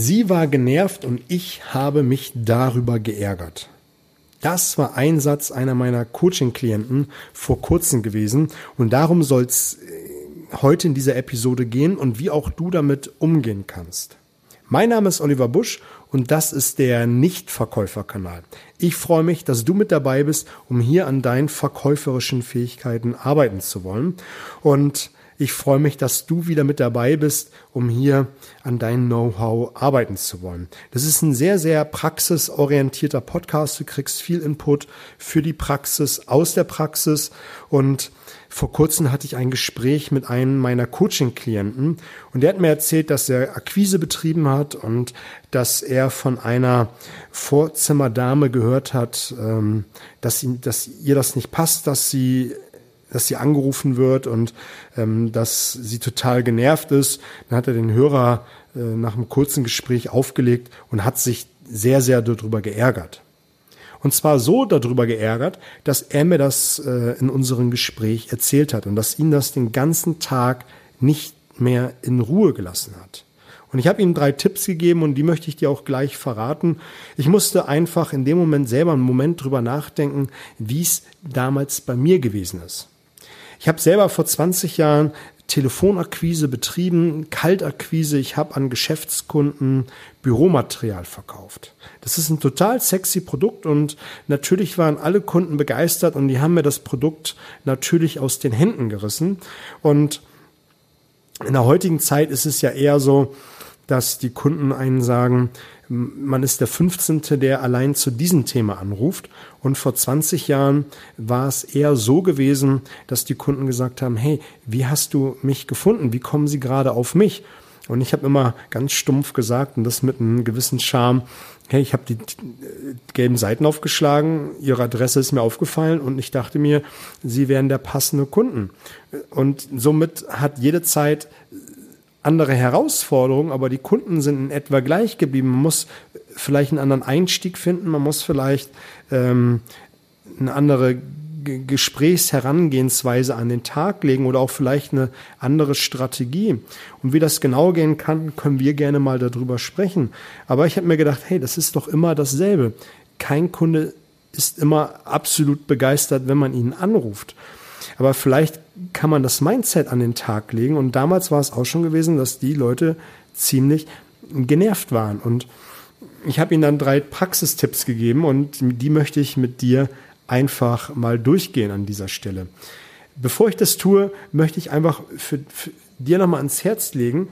Sie war genervt und ich habe mich darüber geärgert. Das war ein Satz einer meiner Coaching-Klienten vor kurzem gewesen und darum soll es äh, heute in dieser Episode gehen und wie auch du damit umgehen kannst. Mein Name ist Oliver Busch und das ist der Nichtverkäuferkanal. Ich freue mich, dass du mit dabei bist, um hier an deinen verkäuferischen Fähigkeiten arbeiten zu wollen. Und ich freue mich, dass du wieder mit dabei bist, um hier an dein Know-how arbeiten zu wollen. Das ist ein sehr, sehr praxisorientierter Podcast. Du kriegst viel Input für die Praxis, aus der Praxis. Und vor kurzem hatte ich ein Gespräch mit einem meiner Coaching-Klienten und der hat mir erzählt, dass er Akquise betrieben hat und dass er von einer Vorzimmerdame gehört hat, ähm, dass ihr das nicht passt, dass sie dass sie angerufen wird und ähm, dass sie total genervt ist. Dann hat er den Hörer äh, nach einem kurzen Gespräch aufgelegt und hat sich sehr, sehr darüber geärgert. Und zwar so darüber geärgert, dass er mir das äh, in unserem Gespräch erzählt hat und dass ihn das den ganzen Tag nicht mehr in Ruhe gelassen hat. Und ich habe ihm drei Tipps gegeben und die möchte ich dir auch gleich verraten. Ich musste einfach in dem Moment selber einen Moment drüber nachdenken, wie es damals bei mir gewesen ist. Ich habe selber vor 20 Jahren Telefonakquise betrieben, Kaltakquise. Ich habe an Geschäftskunden Büromaterial verkauft. Das ist ein total sexy Produkt und natürlich waren alle Kunden begeistert und die haben mir das Produkt natürlich aus den Händen gerissen. Und in der heutigen Zeit ist es ja eher so, dass die Kunden einen sagen, man ist der 15., der allein zu diesem Thema anruft. Und vor 20 Jahren war es eher so gewesen, dass die Kunden gesagt haben, hey, wie hast du mich gefunden? Wie kommen sie gerade auf mich? Und ich habe immer ganz stumpf gesagt und das mit einem gewissen Charme, hey, ich habe die gelben Seiten aufgeschlagen, ihre Adresse ist mir aufgefallen und ich dachte mir, sie wären der passende Kunden. Und somit hat jede Zeit andere Herausforderungen, aber die Kunden sind in etwa gleich geblieben. Man muss vielleicht einen anderen Einstieg finden, man muss vielleicht ähm, eine andere G Gesprächsherangehensweise an den Tag legen oder auch vielleicht eine andere Strategie. Und wie das genau gehen kann, können wir gerne mal darüber sprechen. Aber ich habe mir gedacht, hey, das ist doch immer dasselbe. Kein Kunde ist immer absolut begeistert, wenn man ihn anruft. Aber vielleicht kann man das Mindset an den Tag legen. Und damals war es auch schon gewesen, dass die Leute ziemlich genervt waren. Und ich habe ihnen dann drei Praxistipps gegeben und die möchte ich mit dir einfach mal durchgehen an dieser Stelle. Bevor ich das tue, möchte ich einfach für, für dir nochmal ans Herz legen,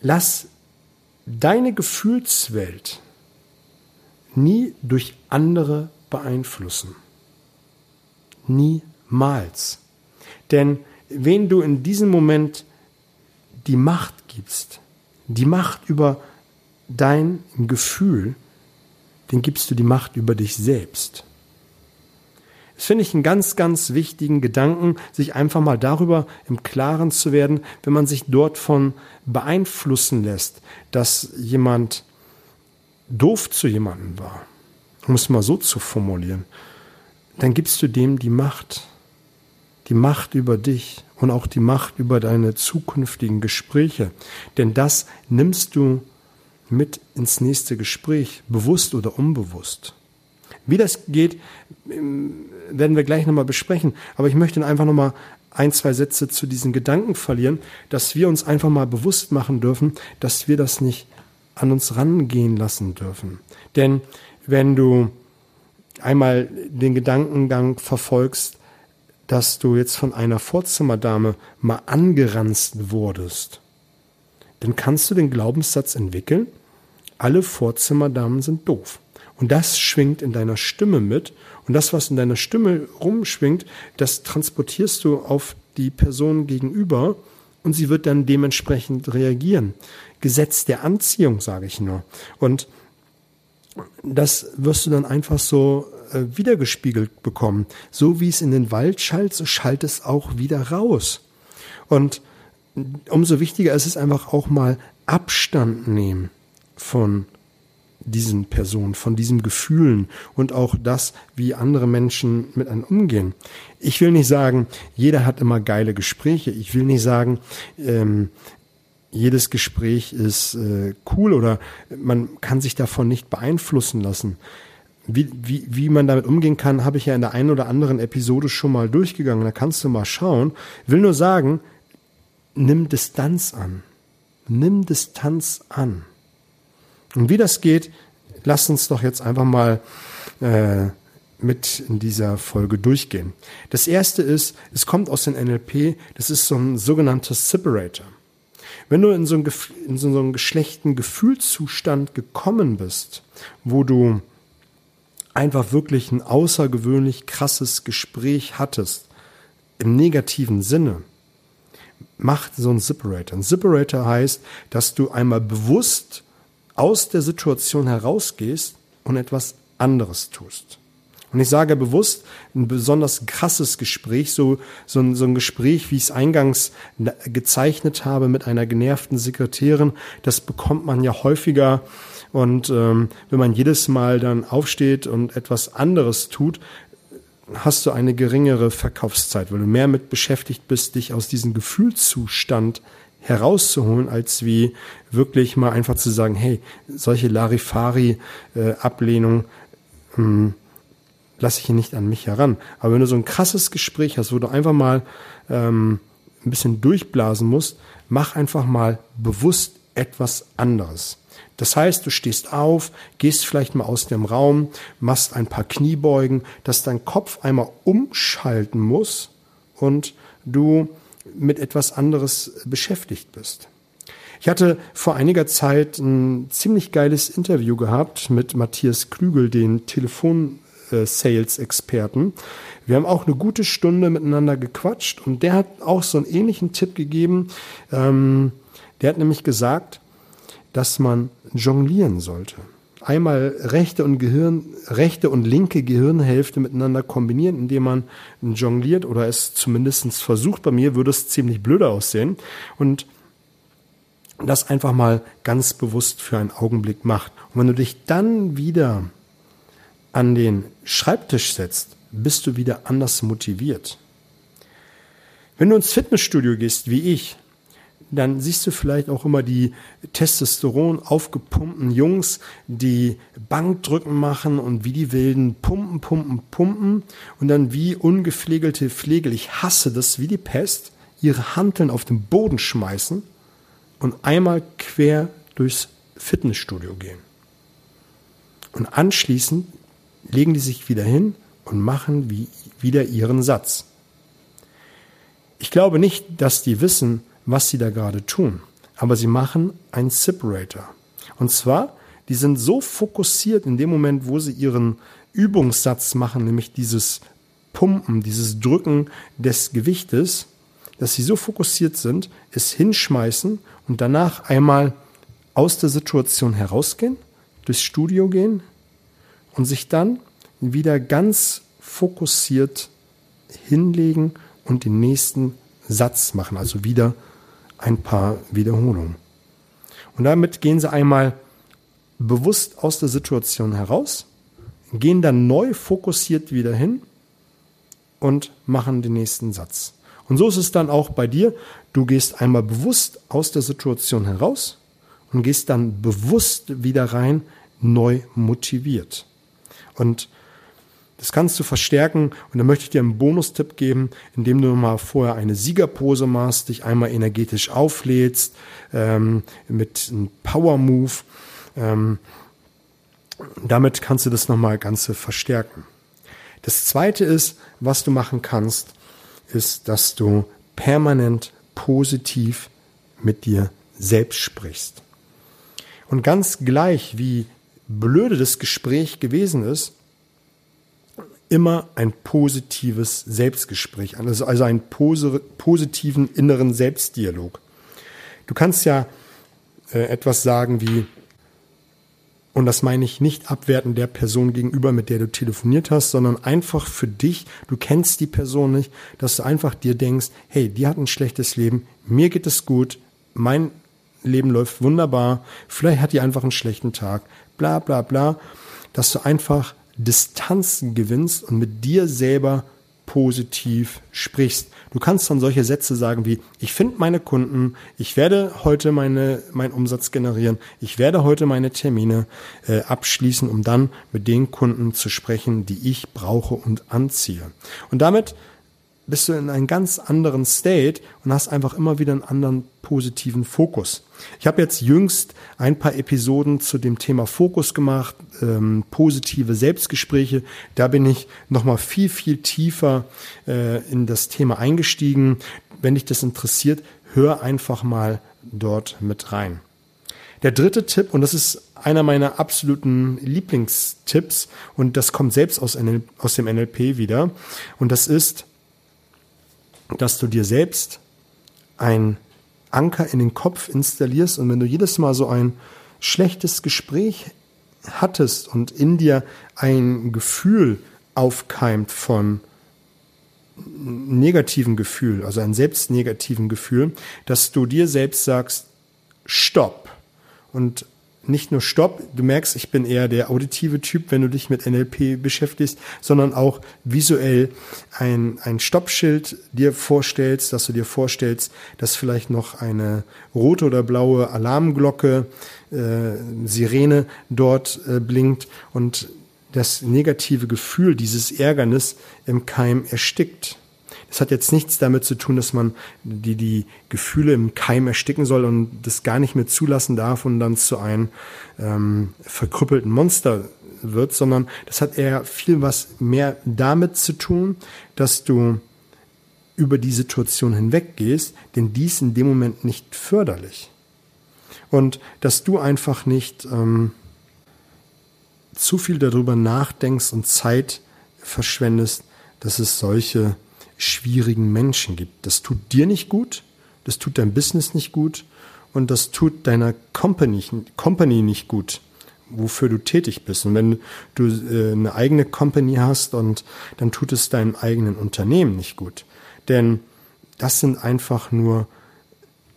lass deine Gefühlswelt nie durch andere beeinflussen. Niemals. Denn wenn du in diesem Moment die Macht gibst, die Macht über dein Gefühl, dann gibst du die Macht über dich selbst. Das finde ich einen ganz, ganz wichtigen Gedanken, sich einfach mal darüber im Klaren zu werden, wenn man sich dort von beeinflussen lässt, dass jemand doof zu jemandem war, um es mal so zu formulieren, dann gibst du dem die Macht die Macht über dich und auch die Macht über deine zukünftigen Gespräche. Denn das nimmst du mit ins nächste Gespräch, bewusst oder unbewusst. Wie das geht, ähm, werden wir gleich nochmal besprechen. Aber ich möchte einfach nochmal ein, zwei Sätze zu diesen Gedanken verlieren, dass wir uns einfach mal bewusst machen dürfen, dass wir das nicht an uns rangehen lassen dürfen. Denn wenn du einmal den Gedankengang verfolgst, dass du jetzt von einer Vorzimmerdame mal angeranzt wurdest, dann kannst du den Glaubenssatz entwickeln, alle Vorzimmerdamen sind doof. Und das schwingt in deiner Stimme mit. Und das, was in deiner Stimme rumschwingt, das transportierst du auf die Person gegenüber und sie wird dann dementsprechend reagieren. Gesetz der Anziehung, sage ich nur. Und das wirst du dann einfach so äh, wiedergespiegelt bekommen. So wie es in den Wald schallt, so schallt es auch wieder raus. Und umso wichtiger ist es einfach auch mal Abstand nehmen von diesen Personen, von diesen Gefühlen und auch das, wie andere Menschen mit einem umgehen. Ich will nicht sagen, jeder hat immer geile Gespräche. Ich will nicht sagen, ähm, jedes Gespräch ist äh, cool oder man kann sich davon nicht beeinflussen lassen. Wie, wie, wie man damit umgehen kann, habe ich ja in der einen oder anderen Episode schon mal durchgegangen. Da kannst du mal schauen. Will nur sagen, nimm Distanz an. Nimm Distanz an. Und wie das geht, lass uns doch jetzt einfach mal äh, mit in dieser Folge durchgehen. Das erste ist, es kommt aus dem NLP, das ist so ein sogenannter Separator. Wenn du in so, einen, in so einen geschlechten Gefühlszustand gekommen bist, wo du einfach wirklich ein außergewöhnlich krasses Gespräch hattest, im negativen Sinne, macht so ein Separator. Ein Separator heißt, dass du einmal bewusst aus der Situation herausgehst und etwas anderes tust. Und ich sage bewusst, ein besonders krasses Gespräch, so, so, ein, so ein Gespräch, wie ich es eingangs gezeichnet habe mit einer genervten Sekretärin, das bekommt man ja häufiger. Und ähm, wenn man jedes Mal dann aufsteht und etwas anderes tut, hast du eine geringere Verkaufszeit, weil du mehr mit beschäftigt bist, dich aus diesem Gefühlszustand herauszuholen, als wie wirklich mal einfach zu sagen, hey, solche Larifari-Ablehnung, äh, hm, lasse ich hier nicht an mich heran. Aber wenn du so ein krasses Gespräch hast, wo du einfach mal ähm, ein bisschen durchblasen musst, mach einfach mal bewusst etwas anderes. Das heißt, du stehst auf, gehst vielleicht mal aus dem Raum, machst ein paar Kniebeugen, dass dein Kopf einmal umschalten muss und du mit etwas anderes beschäftigt bist. Ich hatte vor einiger Zeit ein ziemlich geiles Interview gehabt mit Matthias Klügel, den Telefon äh, Sales-Experten. Wir haben auch eine gute Stunde miteinander gequatscht und der hat auch so einen ähnlichen Tipp gegeben. Ähm, der hat nämlich gesagt, dass man jonglieren sollte. Einmal rechte und Gehirn, rechte und linke Gehirnhälfte miteinander kombinieren, indem man jongliert oder es zumindest versucht. Bei mir würde es ziemlich blöde aussehen. Und das einfach mal ganz bewusst für einen Augenblick macht. Und wenn du dich dann wieder an den Schreibtisch setzt, bist du wieder anders motiviert. Wenn du ins Fitnessstudio gehst, wie ich, dann siehst du vielleicht auch immer die Testosteron aufgepumpten Jungs, die Bankdrücken machen und wie die Wilden pumpen, pumpen, pumpen und dann wie ungepflegelte Pflegel, ich hasse das wie die Pest, ihre Hanteln auf den Boden schmeißen und einmal quer durchs Fitnessstudio gehen. Und anschließend legen die sich wieder hin und machen wie, wieder ihren Satz. Ich glaube nicht, dass die wissen, was sie da gerade tun, aber sie machen einen Separator. Und zwar, die sind so fokussiert in dem Moment, wo sie ihren Übungssatz machen, nämlich dieses Pumpen, dieses Drücken des Gewichtes, dass sie so fokussiert sind, es hinschmeißen und danach einmal aus der Situation herausgehen, durchs Studio gehen, und sich dann wieder ganz fokussiert hinlegen und den nächsten Satz machen, also wieder ein paar Wiederholungen. Und damit gehen sie einmal bewusst aus der Situation heraus, gehen dann neu fokussiert wieder hin und machen den nächsten Satz. Und so ist es dann auch bei dir. Du gehst einmal bewusst aus der Situation heraus und gehst dann bewusst wieder rein, neu motiviert. Und das kannst du verstärken und da möchte ich dir einen Bonustipp geben, indem du mal vorher eine Siegerpose machst, dich einmal energetisch auflädst ähm, mit einem Power Move. Ähm, damit kannst du das nochmal ganz verstärken. Das zweite ist, was du machen kannst, ist, dass du permanent positiv mit dir selbst sprichst. Und ganz gleich, wie blöde das Gespräch gewesen ist, immer ein positives Selbstgespräch an, also, also einen positiven inneren Selbstdialog. Du kannst ja äh, etwas sagen wie, und das meine ich nicht abwerten der Person gegenüber, mit der du telefoniert hast, sondern einfach für dich, du kennst die Person nicht, dass du einfach dir denkst, hey, die hat ein schlechtes Leben, mir geht es gut, mein Leben läuft wunderbar, vielleicht hat die einfach einen schlechten Tag, bla bla bla, dass du einfach Distanzen gewinnst und mit dir selber positiv sprichst. Du kannst dann solche Sätze sagen wie, ich finde meine Kunden, ich werde heute meine, meinen Umsatz generieren, ich werde heute meine Termine äh, abschließen, um dann mit den Kunden zu sprechen, die ich brauche und anziehe. Und damit bist du in einem ganz anderen State und hast einfach immer wieder einen anderen positiven Fokus. Ich habe jetzt jüngst ein paar Episoden zu dem Thema Fokus gemacht, ähm, positive Selbstgespräche. Da bin ich nochmal viel, viel tiefer äh, in das Thema eingestiegen. Wenn dich das interessiert, hör einfach mal dort mit rein. Der dritte Tipp, und das ist einer meiner absoluten Lieblingstipps, und das kommt selbst aus, aus dem NLP wieder, und das ist, dass du dir selbst ein Anker in den Kopf installierst und wenn du jedes Mal so ein schlechtes Gespräch hattest und in dir ein Gefühl aufkeimt von negativen Gefühl, also ein selbstnegativen Gefühl, dass du dir selbst sagst, stopp. Und nicht nur Stopp, du merkst, ich bin eher der auditive Typ, wenn du dich mit NLP beschäftigst, sondern auch visuell ein, ein Stoppschild dir vorstellst, dass du dir vorstellst, dass vielleicht noch eine rote oder blaue Alarmglocke, äh, Sirene dort äh, blinkt und das negative Gefühl, dieses Ärgernis im Keim erstickt. Es hat jetzt nichts damit zu tun, dass man die, die Gefühle im Keim ersticken soll und das gar nicht mehr zulassen darf und dann zu einem ähm, verkrüppelten Monster wird, sondern das hat eher viel was mehr damit zu tun, dass du über die Situation hinweggehst, denn dies in dem Moment nicht förderlich. Und dass du einfach nicht ähm, zu viel darüber nachdenkst und Zeit verschwendest, dass es solche schwierigen Menschen gibt. Das tut dir nicht gut, das tut dein Business nicht gut und das tut deiner Company, Company nicht gut, wofür du tätig bist. Und wenn du äh, eine eigene Company hast und dann tut es deinem eigenen Unternehmen nicht gut. Denn das sind einfach nur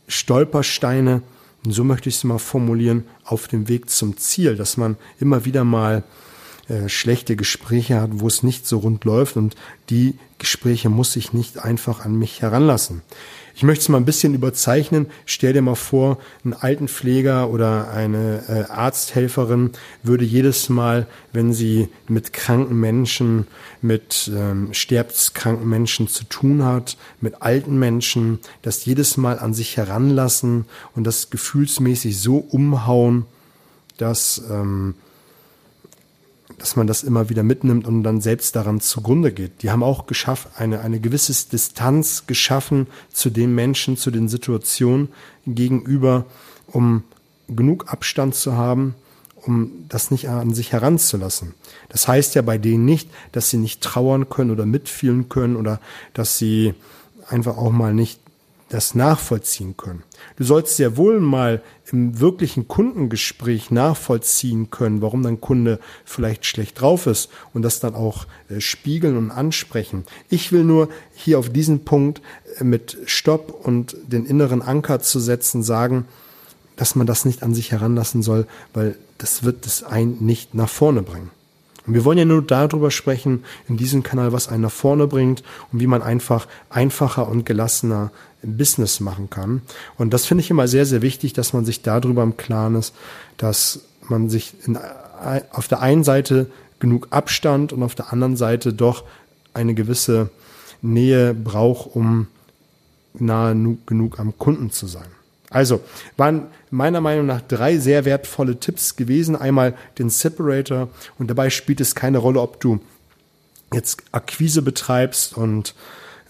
Stolpersteine, so möchte ich es mal formulieren, auf dem Weg zum Ziel, dass man immer wieder mal äh, schlechte Gespräche hat, wo es nicht so rund läuft und die Gespräche muss ich nicht einfach an mich heranlassen. Ich möchte es mal ein bisschen überzeichnen. Stell dir mal vor, ein Altenpfleger oder eine äh, Arzthelferin würde jedes Mal, wenn sie mit kranken Menschen, mit ähm, sterbenskranken Menschen zu tun hat, mit alten Menschen, das jedes Mal an sich heranlassen und das gefühlsmäßig so umhauen, dass ähm, dass man das immer wieder mitnimmt und dann selbst daran zugrunde geht. Die haben auch geschafft, eine, eine gewisse Distanz geschaffen zu den Menschen, zu den Situationen gegenüber, um genug Abstand zu haben, um das nicht an sich heranzulassen. Das heißt ja bei denen nicht, dass sie nicht trauern können oder mitfühlen können oder dass sie einfach auch mal nicht das nachvollziehen können. Du sollst sehr wohl mal im wirklichen Kundengespräch nachvollziehen können, warum dein Kunde vielleicht schlecht drauf ist und das dann auch äh, spiegeln und ansprechen. Ich will nur hier auf diesen Punkt äh, mit Stopp und den inneren Anker zu setzen sagen, dass man das nicht an sich heranlassen soll, weil das wird das ein nicht nach vorne bringen. Und wir wollen ja nur darüber sprechen, in diesem Kanal, was einen nach vorne bringt und wie man einfach einfacher und gelassener Business machen kann. Und das finde ich immer sehr, sehr wichtig, dass man sich darüber im Klaren ist, dass man sich in, auf der einen Seite genug Abstand und auf der anderen Seite doch eine gewisse Nähe braucht, um nahe genug am Kunden zu sein. Also waren meiner Meinung nach drei sehr wertvolle Tipps gewesen. Einmal den Separator und dabei spielt es keine Rolle, ob du jetzt Akquise betreibst und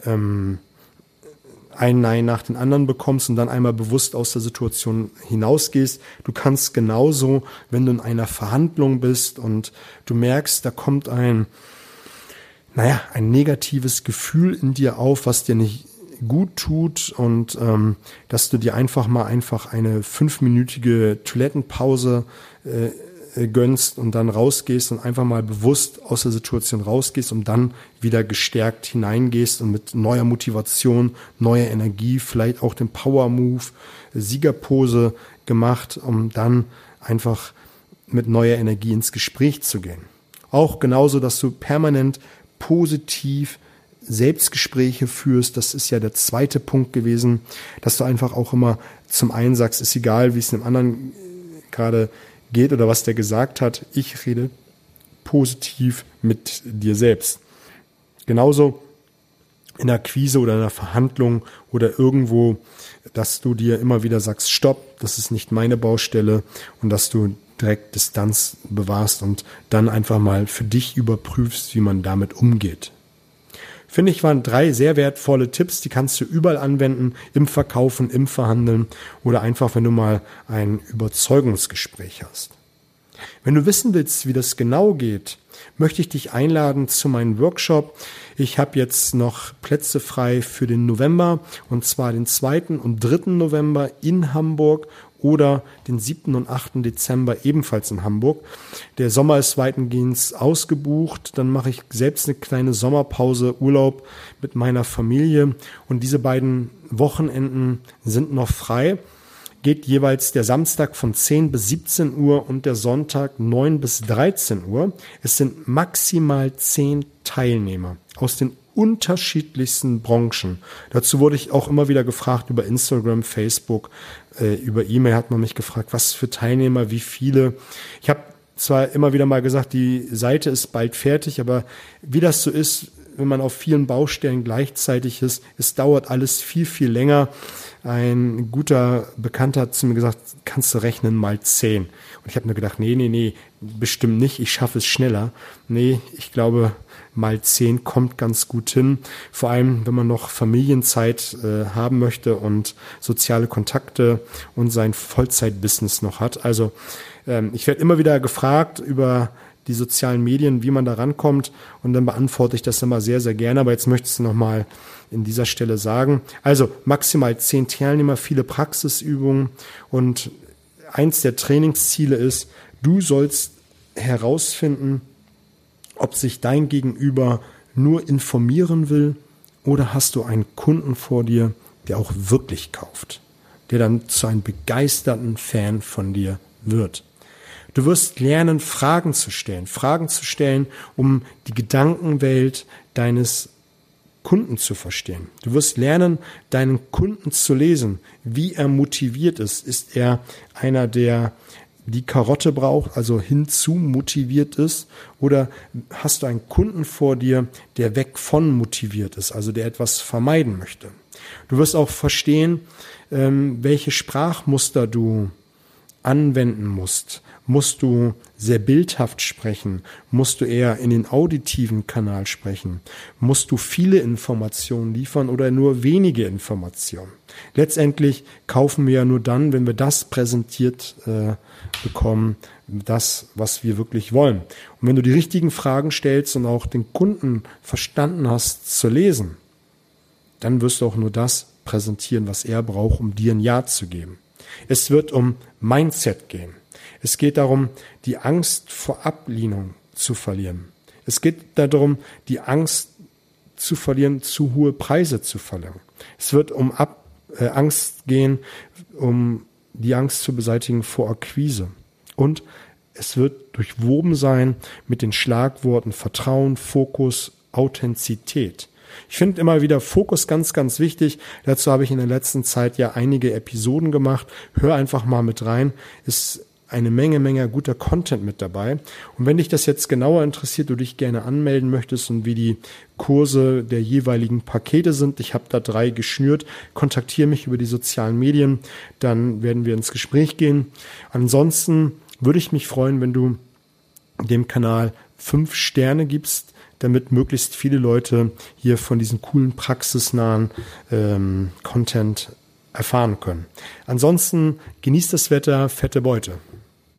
ähm, ein Nein nach den anderen bekommst und dann einmal bewusst aus der Situation hinausgehst. Du kannst genauso, wenn du in einer Verhandlung bist und du merkst, da kommt ein, naja, ein negatives Gefühl in dir auf, was dir nicht gut tut und ähm, dass du dir einfach mal einfach eine fünfminütige Toilettenpause äh, gönnst und dann rausgehst und einfach mal bewusst aus der Situation rausgehst und dann wieder gestärkt hineingehst und mit neuer Motivation, neuer Energie, vielleicht auch den Power Move, Siegerpose gemacht, um dann einfach mit neuer Energie ins Gespräch zu gehen. Auch genauso, dass du permanent positiv Selbstgespräche führst. Das ist ja der zweite Punkt gewesen, dass du einfach auch immer zum einen sagst, ist egal, wie es einem anderen gerade geht oder was der gesagt hat. Ich rede positiv mit dir selbst. Genauso in der Quise oder in einer Verhandlung oder irgendwo, dass du dir immer wieder sagst, stopp, das ist nicht meine Baustelle und dass du direkt Distanz bewahrst und dann einfach mal für dich überprüfst, wie man damit umgeht. Finde ich, waren drei sehr wertvolle Tipps, die kannst du überall anwenden, im Verkaufen, im Verhandeln oder einfach, wenn du mal ein Überzeugungsgespräch hast. Wenn du wissen willst, wie das genau geht, möchte ich dich einladen zu meinem Workshop. Ich habe jetzt noch Plätze frei für den November und zwar den 2. und 3. November in Hamburg oder den 7. und 8. Dezember ebenfalls in Hamburg. Der Sommer ist weitengehend ausgebucht. Dann mache ich selbst eine kleine Sommerpause, Urlaub mit meiner Familie. Und diese beiden Wochenenden sind noch frei. Geht jeweils der Samstag von 10 bis 17 Uhr und der Sonntag 9 bis 13 Uhr. Es sind maximal 10 Teilnehmer aus den unterschiedlichsten Branchen. Dazu wurde ich auch immer wieder gefragt über Instagram, Facebook, äh, über E-Mail hat man mich gefragt, was für Teilnehmer, wie viele. Ich habe zwar immer wieder mal gesagt, die Seite ist bald fertig, aber wie das so ist, wenn man auf vielen Baustellen gleichzeitig ist, es dauert alles viel, viel länger. Ein guter Bekannter hat zu mir gesagt, kannst du rechnen mal zehn. Und ich habe mir gedacht, nee, nee, nee, bestimmt nicht, ich schaffe es schneller. Nee, ich glaube, mal zehn kommt ganz gut hin. Vor allem, wenn man noch Familienzeit äh, haben möchte und soziale Kontakte und sein Vollzeitbusiness noch hat. Also ähm, ich werde immer wieder gefragt über die sozialen Medien, wie man da rankommt und dann beantworte ich das immer sehr, sehr gerne. Aber jetzt möchtest du nochmal in dieser Stelle sagen. Also maximal zehn Teilnehmer, viele Praxisübungen und eins der Trainingsziele ist, du sollst herausfinden, ob sich dein Gegenüber nur informieren will oder hast du einen Kunden vor dir, der auch wirklich kauft, der dann zu einem begeisterten Fan von dir wird. Du wirst lernen, Fragen zu stellen, Fragen zu stellen, um die Gedankenwelt deines Kunden zu verstehen. Du wirst lernen, deinen Kunden zu lesen, wie er motiviert ist. Ist er einer, der die Karotte braucht, also hinzu motiviert ist? Oder hast du einen Kunden vor dir, der weg von motiviert ist, also der etwas vermeiden möchte? Du wirst auch verstehen, ähm, welche Sprachmuster du anwenden musst. Musst du sehr bildhaft sprechen? Musst du eher in den auditiven Kanal sprechen? Musst du viele Informationen liefern oder nur wenige Informationen? Letztendlich kaufen wir ja nur dann, wenn wir das präsentiert äh, bekommen, das, was wir wirklich wollen. Und wenn du die richtigen Fragen stellst und auch den Kunden verstanden hast zu lesen, dann wirst du auch nur das präsentieren, was er braucht, um dir ein Ja zu geben. Es wird um Mindset gehen. Es geht darum, die Angst vor Ablehnung zu verlieren. Es geht darum, die Angst zu verlieren, zu hohe Preise zu verlangen. Es wird um Ab äh, Angst gehen, um die Angst zu beseitigen vor Akquise. Und es wird durchwoben sein mit den Schlagworten Vertrauen, Fokus, Authentizität. Ich finde immer wieder Fokus ganz, ganz wichtig. Dazu habe ich in der letzten Zeit ja einige Episoden gemacht. Hör einfach mal mit rein. Ist eine Menge, Menge guter Content mit dabei. Und wenn dich das jetzt genauer interessiert, du dich gerne anmelden möchtest und wie die Kurse der jeweiligen Pakete sind, ich habe da drei geschnürt, kontaktiere mich über die sozialen Medien, dann werden wir ins Gespräch gehen. Ansonsten würde ich mich freuen, wenn du dem Kanal fünf Sterne gibst, damit möglichst viele Leute hier von diesem coolen praxisnahen ähm, Content erfahren können. Ansonsten genießt das Wetter, fette Beute.